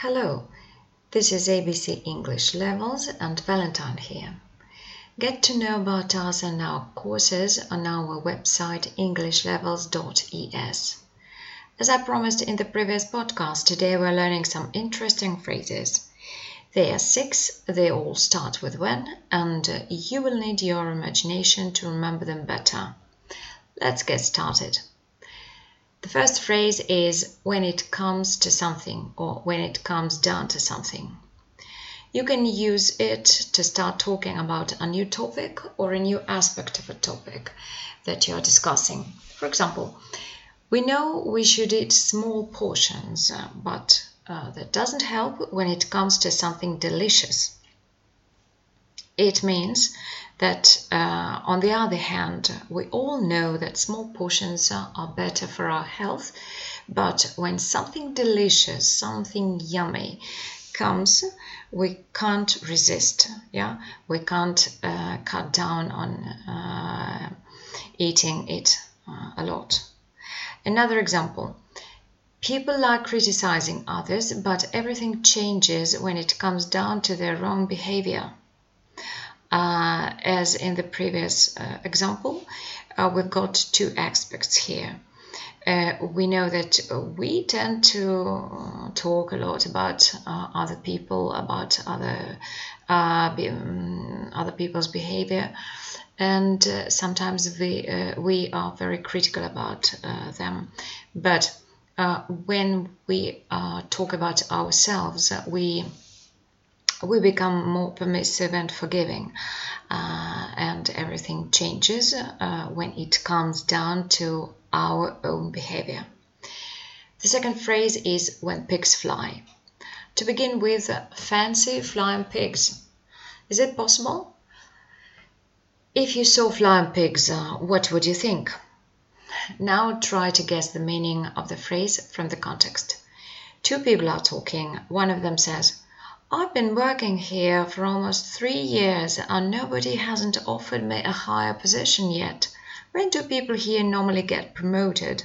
Hello, this is ABC English Levels and Valentine here. Get to know about us and our courses on our website englishlevels.es. As I promised in the previous podcast, today we're learning some interesting phrases. There are six, they all start with when, and uh, you will need your imagination to remember them better. Let's get started. The first phrase is when it comes to something or when it comes down to something. You can use it to start talking about a new topic or a new aspect of a topic that you are discussing. For example, we know we should eat small portions, uh, but uh, that doesn't help when it comes to something delicious. It means that uh, on the other hand, we all know that small portions are better for our health, but when something delicious, something yummy comes, we can't resist. Yeah, we can't uh, cut down on uh, eating it uh, a lot. Another example. People like criticizing others, but everything changes when it comes down to their wrong behavior. Uh, as in the previous uh, example, uh, we've got two aspects here. Uh, we know that we tend to talk a lot about uh, other people, about other uh, be, um, other people's behavior, and sometimes we we are very critical about them. But when we talk about ourselves, we we become more permissive and forgiving, uh, and everything changes uh, when it comes down to our own behavior. The second phrase is when pigs fly. To begin with, fancy flying pigs. Is it possible? If you saw flying pigs, uh, what would you think? Now try to guess the meaning of the phrase from the context. Two people are talking. One of them says, I've been working here for almost three years and nobody hasn't offered me a higher position yet. When do people here normally get promoted?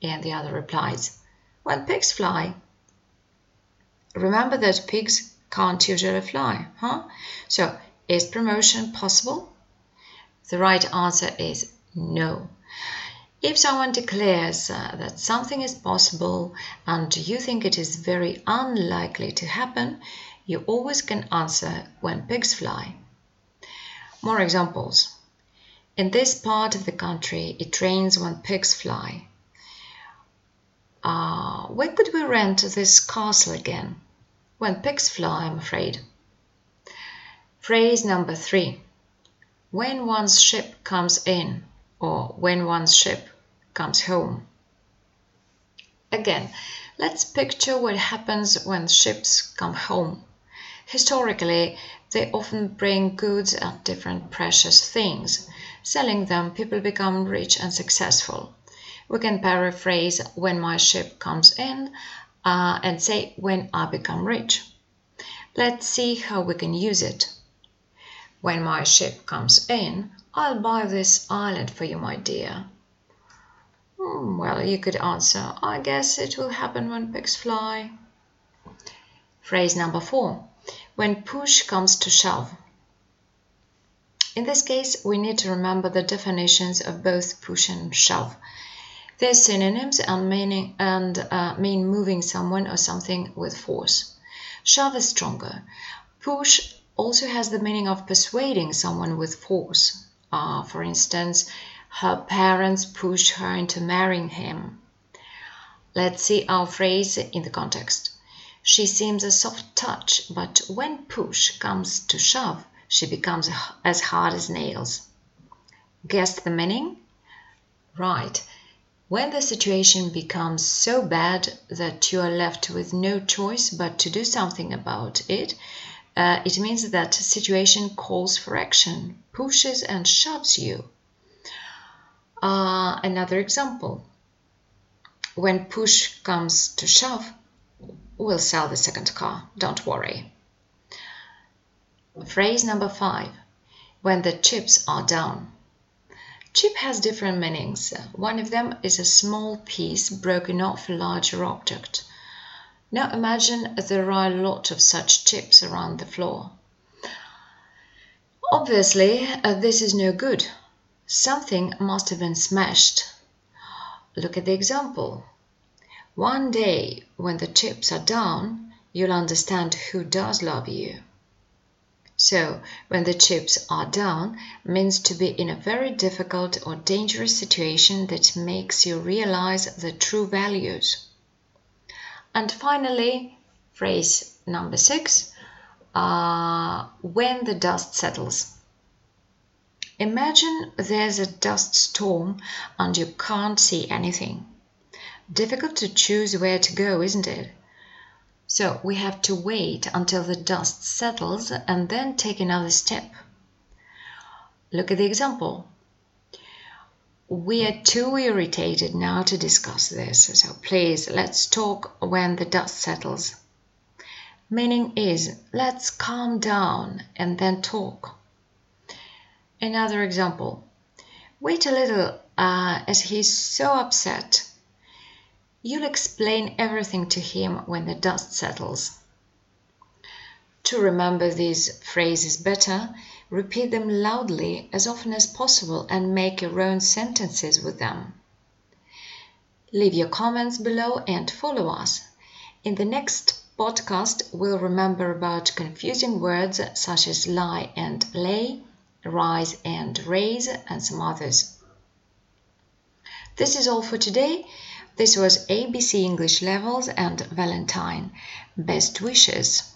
And the other replies, When pigs fly. Remember that pigs can't usually fly, huh? So, is promotion possible? The right answer is no. If someone declares uh, that something is possible and you think it is very unlikely to happen, you always can answer when pigs fly. More examples. In this part of the country, it rains when pigs fly. Uh, where could we rent this castle again? When pigs fly, I'm afraid. Phrase number three. When one's ship comes in or when one's ship comes home. Again, let's picture what happens when ships come home. Historically, they often bring goods and different precious things. Selling them, people become rich and successful. We can paraphrase when my ship comes in uh, and say when I become rich. Let's see how we can use it. When my ship comes in, I'll buy this island for you, my dear. Hmm, well, you could answer, I guess it will happen when pigs fly. Phrase number four, when push comes to shove. In this case, we need to remember the definitions of both push and shove. They're synonyms and, meaning, and uh, mean moving someone or something with force. Shove is stronger. Push also has the meaning of persuading someone with force. Uh, for instance, her parents push her into marrying him. Let's see our phrase in the context. She seems a soft touch, but when push comes to shove, she becomes as hard as nails. Guess the meaning? Right. When the situation becomes so bad that you are left with no choice but to do something about it, uh, it means that situation calls for action, pushes and shoves you. Uh, another example. When push comes to shove, we'll sell the second car, don't worry. Phrase number five. When the chips are down. Chip has different meanings. One of them is a small piece broken off a larger object. Now imagine there are a lot of such chips around the floor. Obviously, uh, this is no good. Something must have been smashed. Look at the example. One day, when the chips are down, you'll understand who does love you. So, when the chips are down means to be in a very difficult or dangerous situation that makes you realize the true values. And finally, phrase number six, uh, when the dust settles. Imagine there's a dust storm and you can't see anything. Difficult to choose where to go, isn't it? So we have to wait until the dust settles and then take another step. Look at the example. We are too irritated now to discuss this, so please let's talk when the dust settles. Meaning is let's calm down and then talk. Another example. Wait a little uh, as he's so upset. You'll explain everything to him when the dust settles. To remember these phrases better, repeat them loudly as often as possible and make your own sentences with them. Leave your comments below and follow us. In the next podcast, we'll remember about confusing words such as lie and lay, rise and raise, and some others. This is all for today. This was ABC English Levels and Valentine. Best wishes!